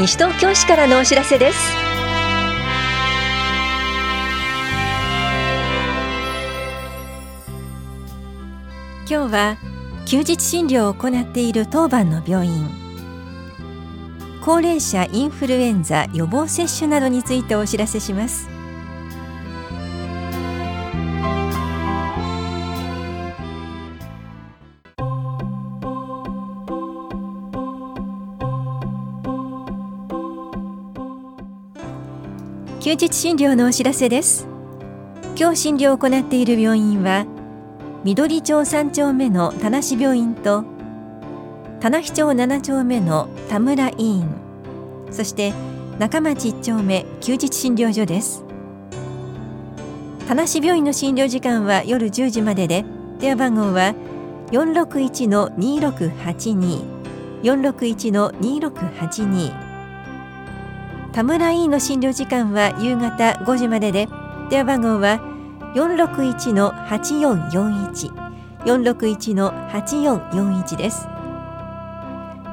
西東京市からのお知らせです。今日は休日診療を行っている当番の病院。高齢者インフルエンザ予防接種などについてお知らせします。休日診療のお知らせです。今日診療を行っている病院は緑町3丁目の田無病院と田無町7丁目の田村医院そして中町1丁目休日診療所です。田無病院の診療時間は夜10時までで電話番号は461-2682 461-2682田村医院の診療時間は夕方5時までで電話番号は461-8441 461-8441です。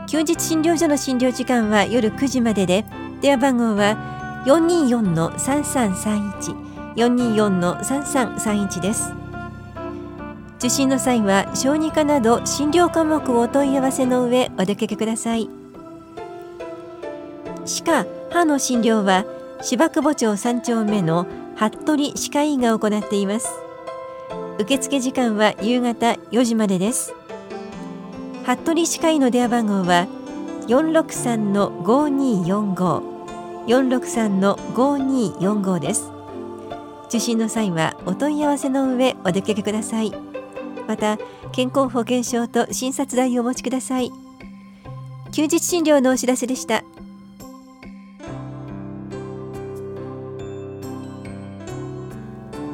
休日診療所の診療時間は夜9時までで電話番号は424-3331 424-3331です。受診の際は小児科など診療科目をお問い合わせの上お出かけください。歯科・歯の診療は芝久保町3丁目の服部歯科医が行っています。受付時間は夕方4時までです。服部歯科医の電話番号は463-5245 463-5245です。受診の際はお問い合わせの上お出かけください。また健康保険証と診察代をお持ちください。休日診療のお知らせでした。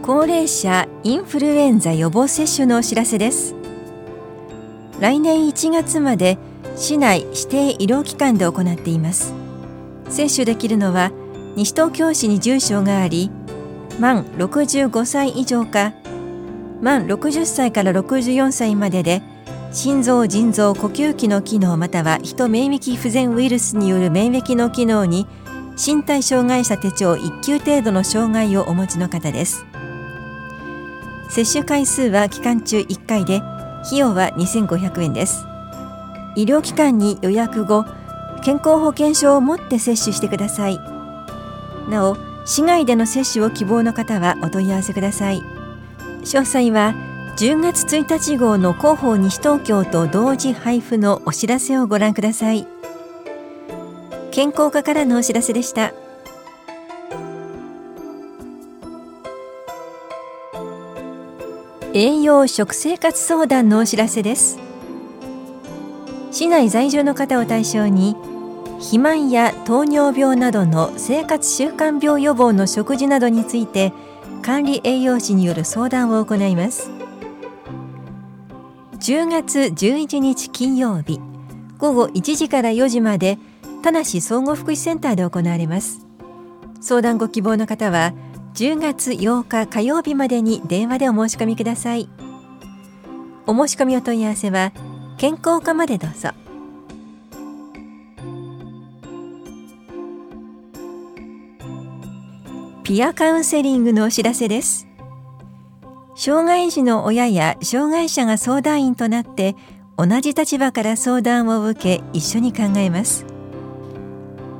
高齢者インフルエンザ予防接種のお知らせです。来年1月まで市内指定医療機関で行っています。接種できるのは西東京市に住所があり満65歳以上か満60歳から64歳までで心臓腎臓呼吸器の機能または人免疫不全ウイルスによる免疫の機能に身体障害者手帳1級程度の障害をお持ちの方です。接種回数は期間中1回で費用は2500円です。医療機関に予約後健康保険証を持って接種してください。なお市外での接種を希望の方はお問い合わせください。詳細は10月1日号の広報西東京と同時配布のお知らせをご覧ください。健康課からのお知らせでした。栄養食生活相談のお知らせです。市内在住の方を対象に肥満や糖尿病などの生活習慣病予防の食事などについて管理栄養士による相談を行います。10月11日金曜日午後1時から4時まで田無総合福祉センターで行われます。相談ご希望の方は10月8日火曜日までに電話でお申し込みください。お申し込みお問い合わせは健康課までどうぞ。ピアカウンセリングのお知らせです。障害児の親や障害者が相談員となって同じ立場から相談を受け一緒に考えます。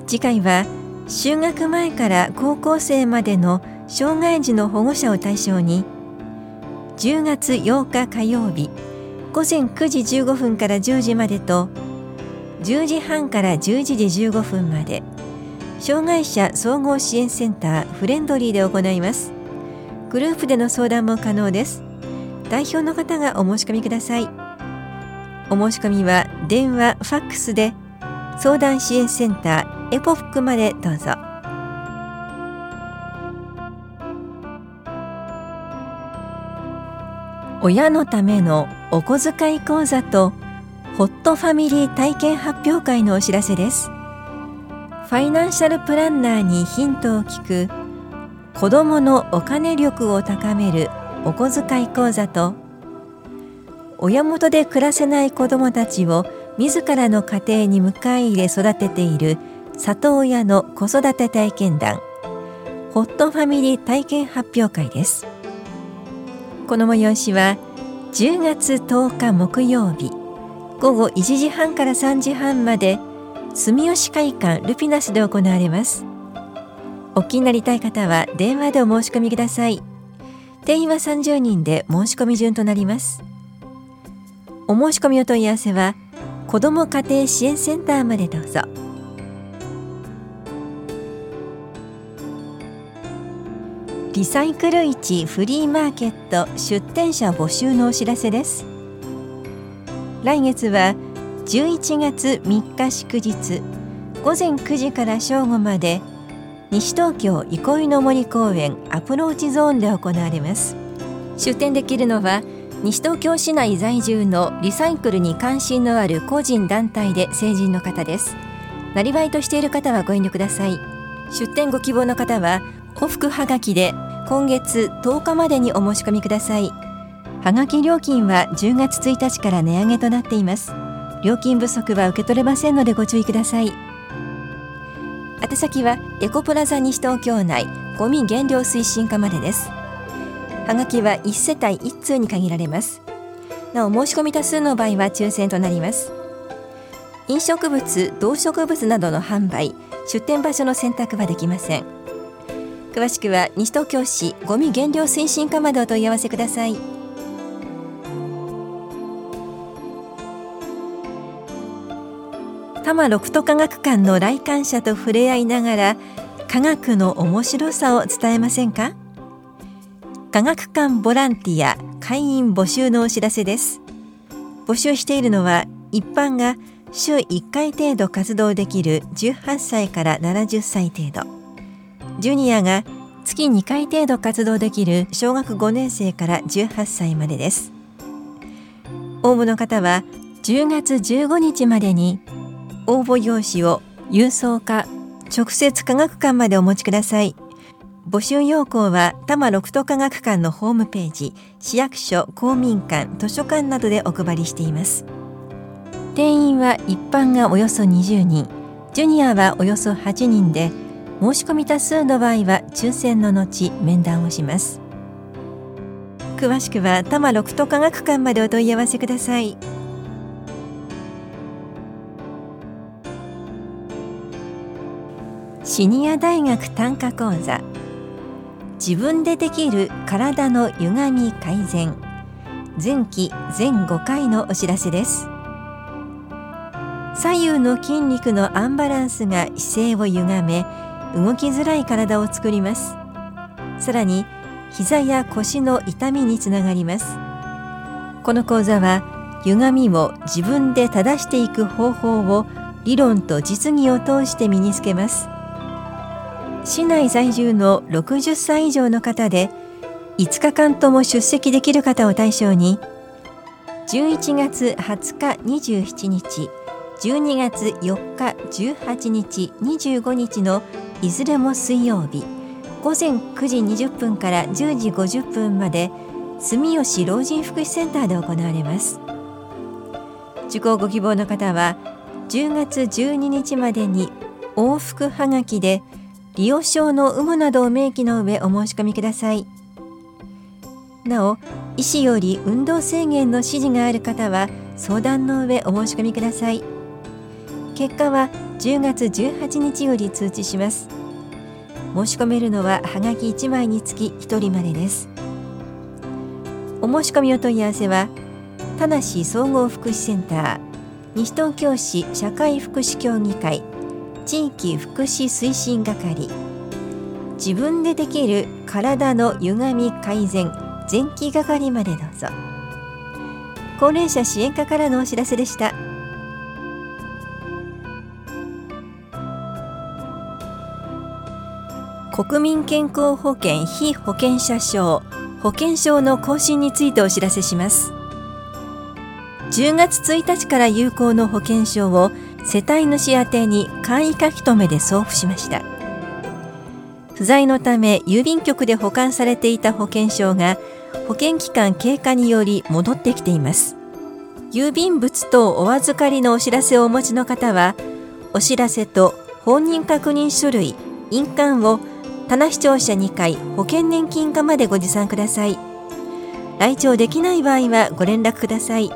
次回は就学前から高校生までの障害児の保護者を対象に10月8日火曜日午前9時15分から10時までと10時半から11時15分まで障害者総合支援センターフレンドリーで行います。グループでの相談も可能です。代表の方がお申し込みください。お申し込みは電話ファックスで相談支援センターエポフックまでどうぞ。親のためのお小遣い講座とホットファミリー体験発表会のお知らせです。ファイナンシャルプランナーにヒントを聞く子どものお金力を高めるお小遣い講座と親元で暮らせない子どもたちを自らの家庭に迎え入れ育てている里親の子育て体験談ホットファミリー体験発表会です。この催しは10月10日木曜日午後1時半から3時半まで住吉会館ルピナスで行われます。お気になりたい方は電話でお申し込みください。定員は30人で申し込み順となります。お申し込みお問い合わせは子ども家庭支援センターまでどうぞ。リサイクル市フリーマーケット出店者募集のお知らせです。来月は11月3日祝日午前9時から正午まで西東京憩いの森公園アプローチゾーンで行われます。出店できるのは西東京市内在住のリサイクルに関心のある個人団体で成人の方です。なりわいとしている方はご遠慮ください。出店ご希望の方は往復はがきで今月10日までにお申し込みください。はがき料金は10月1日から値上げとなっています。料金不足は受け取れませんのでご注意ください。宛先はエコプラザ西東京内ゴミ減量推進課までです。はがきは1世帯1通に限られます。なお申し込み多数の場合は抽選となります。飲食物動植物などの販売出店場所の選択はできません。詳しくは西東京市ゴミ減量推進課までお問い合わせください。多摩六都科学館の来館者と触れ合いながら科学の面白さを伝えませんか？科学館ボランティア会員募集のお知らせです。募集しているのは一般が週1回程度活動できる18歳から70歳程度。ジュニアが月2回程度活動できる小学5年生から18歳までです。応募の方は10月15日までに応募用紙を郵送か直接科学館までお持ちください。募集要項は多摩六都科学館のホームページ市役所公民館図書館などでお配りしています。定員は一般がおよそ20人ジュニアはおよそ8人で申し込み多数の場合は抽選の後面談をします。詳しくは多摩六都科学館までお問い合わせください。シニア大学単価講座。自分でできる体の歪み改善。前期全5回のお知らせです。左右の筋肉のアンバランスが姿勢を歪め動きづらい体を作ります。さらに膝や腰の痛みにつながります。この講座は歪みを自分で正していく方法を理論と実技を通して身につけます。市内在住の60歳以上の方で5日間とも出席できる方を対象に11月20日27日12月4日18日25日のいずれも水曜日。午前9時20分から10時50分まで住吉老人福祉センターで行われます。受講ご希望の方は10月12日までに往復はがきで利用証の有無などを明記の上お申し込みください。なお医師より運動制限の指示がある方は相談の上お申し込みください。結果は10月18日より通知します。申し込めるのははがき1枚につき1人までです。お申し込みお問い合わせは田梨総合福祉センター西東京市社会福祉協議会地域福祉推進係自分でできる体の歪み改善前期係までどうぞ。高齢者支援課からのお知らせでした。国民健康保険非保険者証保険証の更新についてお知らせします。10月1日から有効の保険証を世帯主宛てに簡易書き留めで送付しました。不在のため郵便局で保管されていた保険証が保険期間経過により戻ってきています。郵便物等お預かりのお知らせをお持ちの方はお知らせと本人確認書類印鑑を棚視聴者2回保険年金課までご持参ください。来庁できない場合はご連絡ください。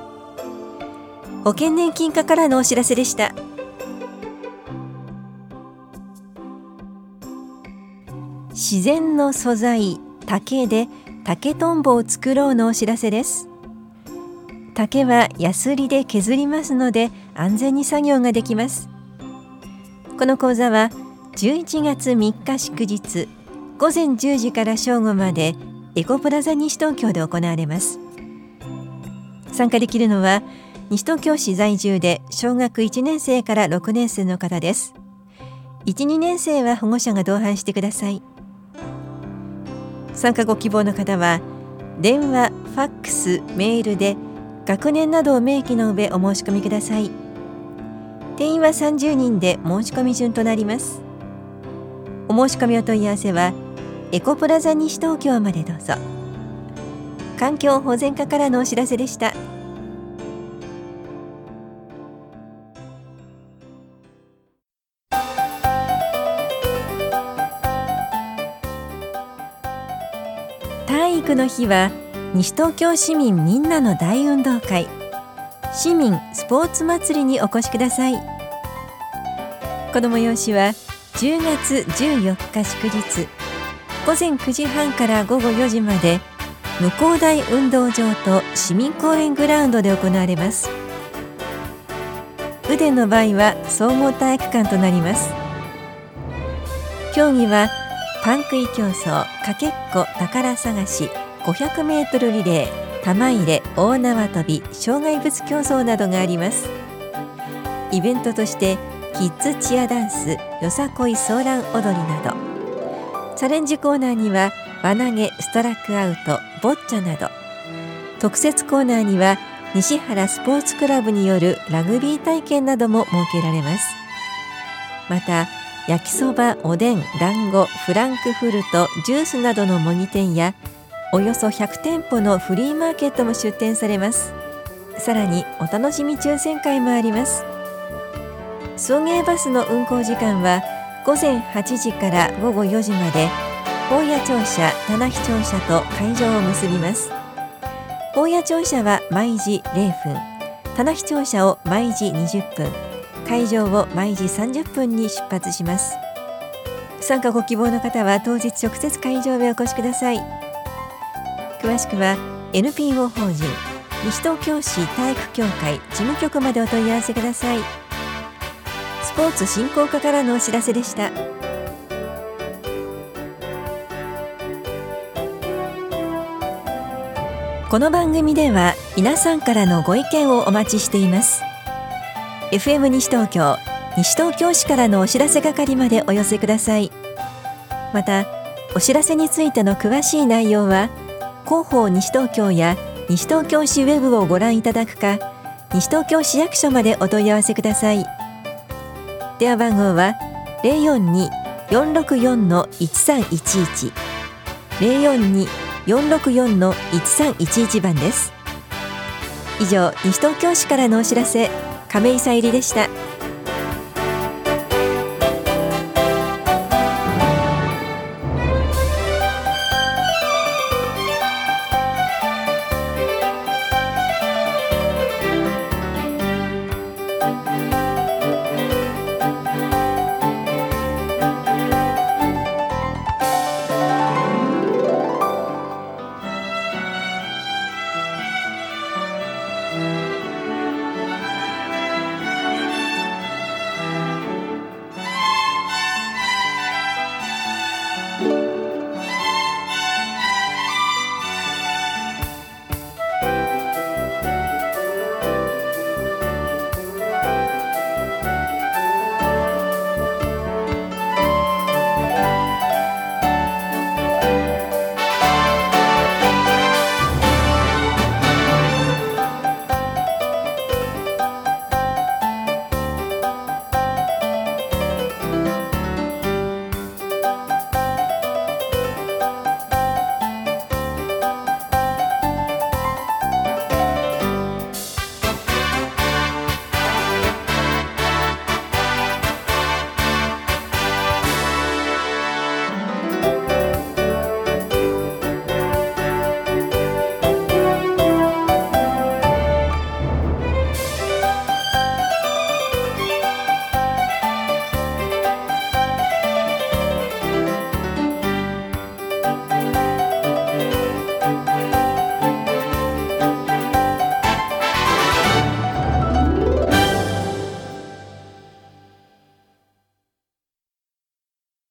保険年金課からのお知らせでした。自然の素材竹で竹とんぼを作ろうのお知らせです。竹はヤスリで削りますので安全に作業ができます。この講座は11月3日祝日午前10時から正午までエコプラザ西東京で行われます。参加できるのは西東京市在住で小学1年生から6年生の方です。1、2年生は保護者が同伴してください。参加ご希望の方は電話、ファックス、メールで学年などを明記の上お申し込みください。定員は30人で申し込み順となります。お申し込みお問い合わせはエコプラザ西東京までどうぞ。環境保全課からのお知らせでした。体育の日は西東京市民みんなの大運動会。市民スポーツ祭りにお越しください。この催しは10月14日祝日。午前9時半から午後4時まで向こう大運動場と市民公園グラウンドで行われます。腕の場合は総合体育館となります。競技はパン食い競争かけっこ宝探し500メートルリレー玉入れ大縄跳び障害物競争などがあります。イベントとしてキッズチアダンスよさこいソーラン踊りなど。チャレンジコーナーには輪投げストラックアウトボッチャなど。特設コーナーには西原スポーツクラブによるラグビー体験なども設けられます。また焼きそばおでん団子フランクフルトジュースなどの模擬店やおよそ100店舗のフリーマーケットも出店されます。さらにお楽しみ抽選会もあります。送迎バスの運行時間は午前8時から午後4時まで。大谷庁舎棚視庁舎と会場を結びます。大谷庁舎は毎時0分。棚視庁舎を毎時20分。会場を毎時30分に出発します。参加ご希望の方は当日直接会場へお越しください。詳しくは NPO 法人西東京市体育協会事務局までお問い合わせください。ポーツ振興課からのお知らせでした。この番組では皆さんからのご意見をお待ちしています。FM 西東京西東京市からのお知らせ係までお寄せください。またお知らせについての詳しい内容は広報西東京や西東京市ウェブをご覧いただくか西東京市役所までお問い合わせください。電話番号は042-464-1311 042-464-1311番です以上西東京市からのお知らせ亀井さゆりでした